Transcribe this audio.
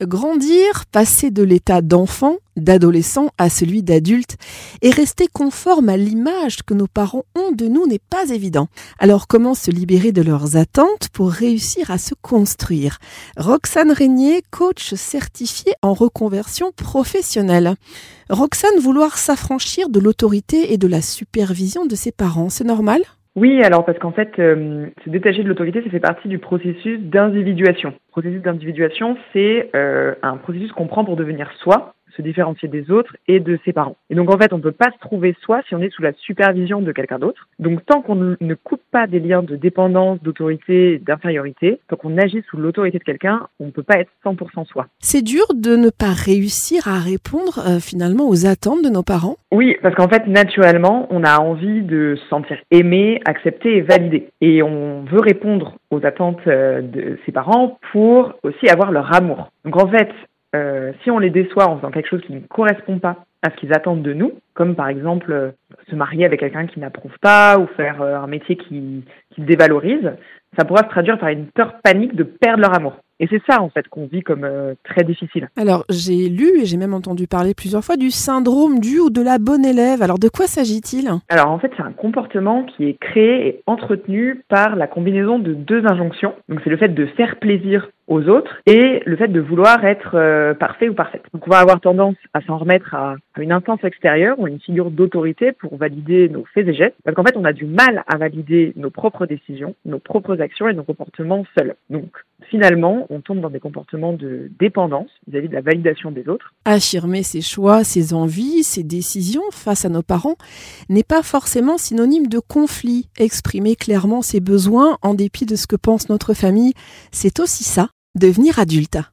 Grandir, passer de l'état d'enfant, d'adolescent à celui d'adulte et rester conforme à l'image que nos parents ont de nous n'est pas évident. Alors comment se libérer de leurs attentes pour réussir à se construire? Roxane Régnier, coach certifiée en reconversion professionnelle. Roxane, vouloir s'affranchir de l'autorité et de la supervision de ses parents, c'est normal? Oui, alors parce qu'en fait, euh, se détacher de l'autorité, ça fait partie du processus d'individuation. Processus d'individuation, c'est euh, un processus qu'on prend pour devenir soi, se différencier des autres et de ses parents. Et donc en fait, on ne peut pas se trouver soi si on est sous la supervision de quelqu'un d'autre. Donc tant qu'on ne coupe pas des liens de dépendance, d'autorité, d'infériorité, tant qu'on agit sous l'autorité de quelqu'un, on ne peut pas être 100% soi. C'est dur de ne pas réussir à répondre euh, finalement aux attentes de nos parents? Oui, parce qu'en fait, naturellement, on a envie de se sentir aimé, accepté et validé. Et on veut répondre aux attentes euh, de ses parents pour aussi avoir leur amour. Donc en fait, euh, si on les déçoit en faisant quelque chose qui ne correspond pas à ce qu'ils attendent de nous, comme par exemple euh, se marier avec quelqu'un qui n'approuve pas ou faire euh, un métier qui, qui dévalorise, ça pourra se traduire par une peur panique de perdre leur amour. Et c'est ça, en fait, qu'on vit comme euh, très difficile. Alors, j'ai lu et j'ai même entendu parler plusieurs fois du syndrome du ou de la bonne élève. Alors, de quoi s'agit-il? Alors, en fait, c'est un comportement qui est créé et entretenu par la combinaison de deux injonctions. Donc, c'est le fait de faire plaisir aux autres et le fait de vouloir être euh, parfait ou parfaite. Donc, on va avoir tendance à s'en remettre à, à une instance extérieure ou une figure d'autorité pour valider nos faits et gestes. Parce qu'en fait, on a du mal à valider nos propres décisions, nos propres actions et nos comportements seuls. Donc, finalement, on tombe dans des comportements de dépendance vis-à-vis de la validation des autres. Affirmer ses choix, ses envies, ses décisions face à nos parents n'est pas forcément synonyme de conflit. Exprimer clairement ses besoins en dépit de ce que pense notre famille, c'est aussi ça, devenir adulte.